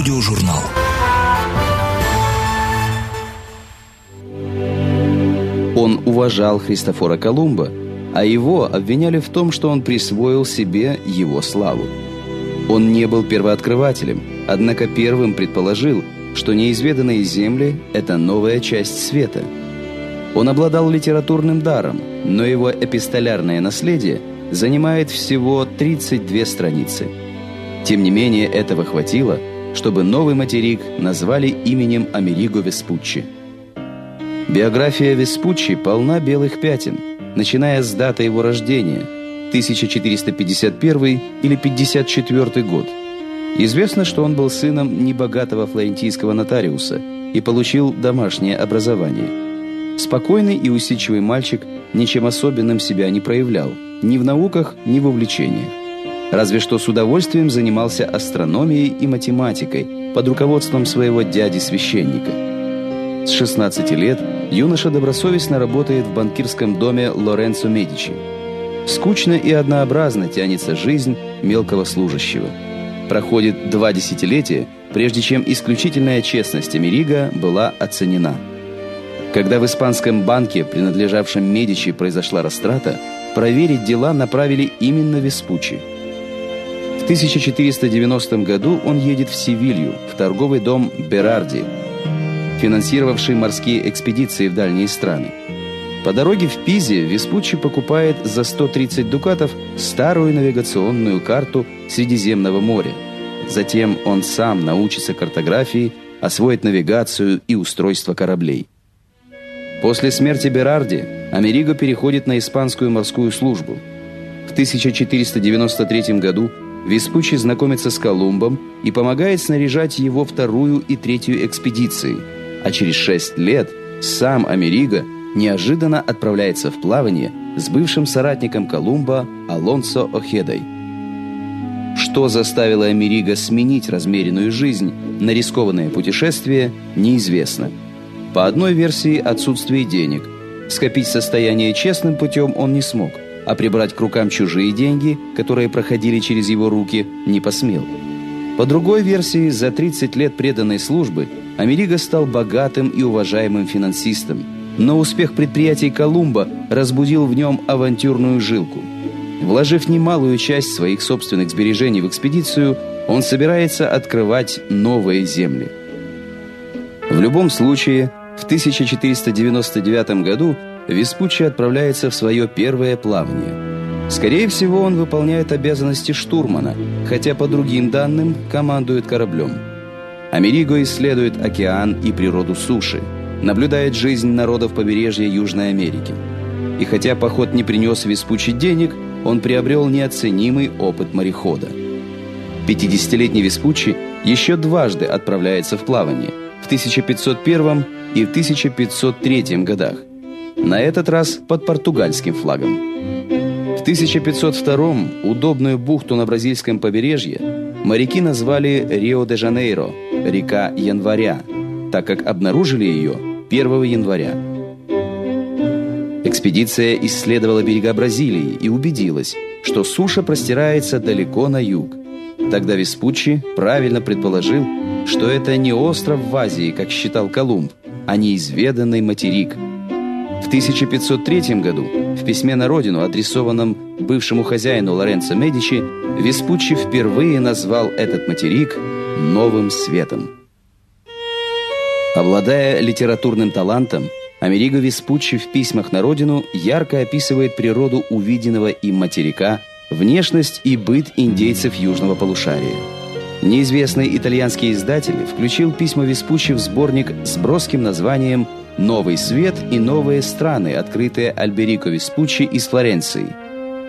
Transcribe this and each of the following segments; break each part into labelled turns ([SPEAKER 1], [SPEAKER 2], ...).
[SPEAKER 1] Аудиожурнал.
[SPEAKER 2] Он уважал Христофора Колумба, а его обвиняли в том, что он присвоил себе его славу. Он не был первооткрывателем, однако первым предположил, что неизведанные земли – это новая часть света. Он обладал литературным даром, но его эпистолярное наследие занимает всего 32 страницы. Тем не менее, этого хватило, чтобы новый материк назвали именем Америго Веспуччи. Биография Веспуччи полна белых пятен, начиная с даты его рождения – 1451 или 54 год – Известно, что он был сыном небогатого флорентийского нотариуса и получил домашнее образование. Спокойный и усидчивый мальчик ничем особенным себя не проявлял, ни в науках, ни в увлечениях. Разве что с удовольствием занимался астрономией и математикой под руководством своего дяди-священника. С 16 лет юноша добросовестно работает в банкирском доме Лоренцо Медичи. Скучно и однообразно тянется жизнь мелкого служащего – проходит два десятилетия, прежде чем исключительная честность Америго была оценена. Когда в испанском банке, принадлежавшем Медичи, произошла растрата, проверить дела направили именно Веспуччи. В 1490 году он едет в Севилью, в торговый дом Берарди, финансировавший морские экспедиции в дальние страны. По дороге в Пизе Веспуччи покупает за 130 дукатов старую навигационную карту Средиземного моря. Затем он сам научится картографии, освоит навигацию и устройство кораблей. После смерти Берарди Америго переходит на испанскую морскую службу. В 1493 году Веспуччи знакомится с Колумбом и помогает снаряжать его вторую и третью экспедиции, а через шесть лет сам Америго неожиданно отправляется в плавание с бывшим соратником Колумба Алонсо Охедой. Что заставило Америго сменить размеренную жизнь на рискованное путешествие, неизвестно. По одной версии отсутствие денег. Скопить состояние честным путем он не смог, а прибрать к рукам чужие деньги, которые проходили через его руки, не посмел. По другой версии, за 30 лет преданной службы Америго стал богатым и уважаемым финансистом – но успех предприятий Колумба разбудил в нем авантюрную жилку. Вложив немалую часть своих собственных сбережений в экспедицию, он собирается открывать новые земли. В любом случае, в 1499 году Веспуччи отправляется в свое первое плавание. Скорее всего, он выполняет обязанности штурмана, хотя по другим данным командует кораблем. Америго исследует океан и природу суши – наблюдает жизнь народов побережья Южной Америки. И хотя поход не принес Веспуччи денег, он приобрел неоценимый опыт морехода. 50-летний Веспуччи еще дважды отправляется в плавание в 1501 и в 1503 годах. На этот раз под португальским флагом. В 1502 удобную бухту на бразильском побережье моряки назвали Рио-де-Жанейро, река Января, так как обнаружили ее 1 января. Экспедиция исследовала берега Бразилии и убедилась, что суша простирается далеко на юг. Тогда Веспуччи правильно предположил, что это не остров в Азии, как считал Колумб, а неизведанный материк. В 1503 году в письме на родину, адресованном бывшему хозяину Лоренцо Медичи, Веспуччи впервые назвал этот материк «Новым светом». Обладая литературным талантом, Америго Веспуччи в письмах на родину ярко описывает природу увиденного им материка, внешность и быт индейцев южного полушария. Неизвестный итальянский издатель включил письма Веспуччи в сборник с броским названием «Новый свет и новые страны, открытые Альберико Веспуччи из Флоренции».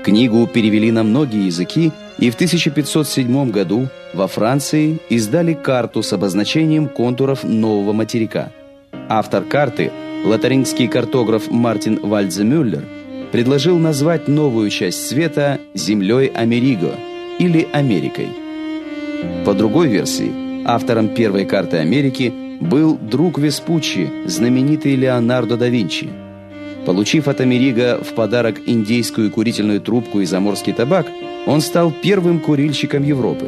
[SPEAKER 2] Книгу перевели на многие языки, и в 1507 году во Франции издали карту с обозначением контуров нового материка. Автор карты, лотарингский картограф Мартин Вальдземюллер, предложил назвать новую часть света землей Америго или Америкой. По другой версии, автором первой карты Америки был друг Веспуччи, знаменитый Леонардо да Винчи. Получив от Америго в подарок индейскую курительную трубку и заморский табак, он стал первым курильщиком Европы.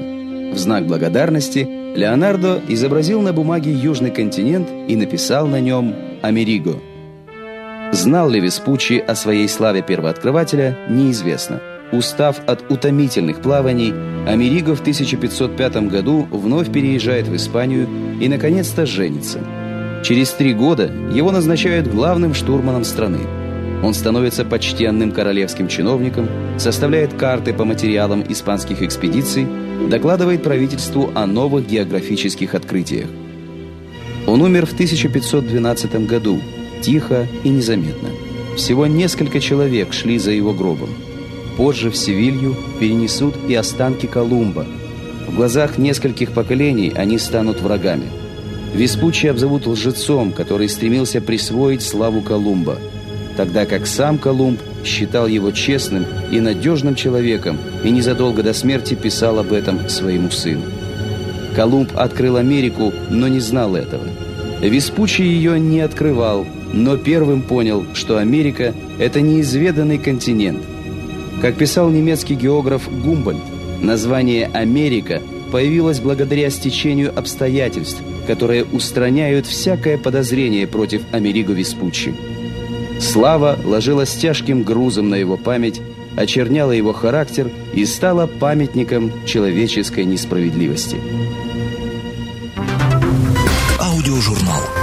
[SPEAKER 2] В знак благодарности Леонардо изобразил на бумаге южный континент и написал на нем «Америго». Знал ли Веспуччи о своей славе первооткрывателя, неизвестно. Устав от утомительных плаваний, Америго в 1505 году вновь переезжает в Испанию и, наконец-то, женится. Через три года его назначают главным штурманом страны. Он становится почтенным королевским чиновником, составляет карты по материалам испанских экспедиций, докладывает правительству о новых географических открытиях. Он умер в 1512 году, тихо и незаметно. Всего несколько человек шли за его гробом. Позже в Севилью перенесут и останки Колумба. В глазах нескольких поколений они станут врагами. Веспуччи обзовут лжецом, который стремился присвоить славу Колумба – тогда как сам Колумб считал его честным и надежным человеком и незадолго до смерти писал об этом своему сыну. Колумб открыл Америку, но не знал этого. Веспуччи ее не открывал, но первым понял, что Америка – это неизведанный континент. Как писал немецкий географ Гумбольд, название «Америка» появилось благодаря стечению обстоятельств, которые устраняют всякое подозрение против Америго Веспуччи. Слава ложилась тяжким грузом на его память, очерняла его характер и стала памятником человеческой несправедливости.
[SPEAKER 1] Аудиожурнал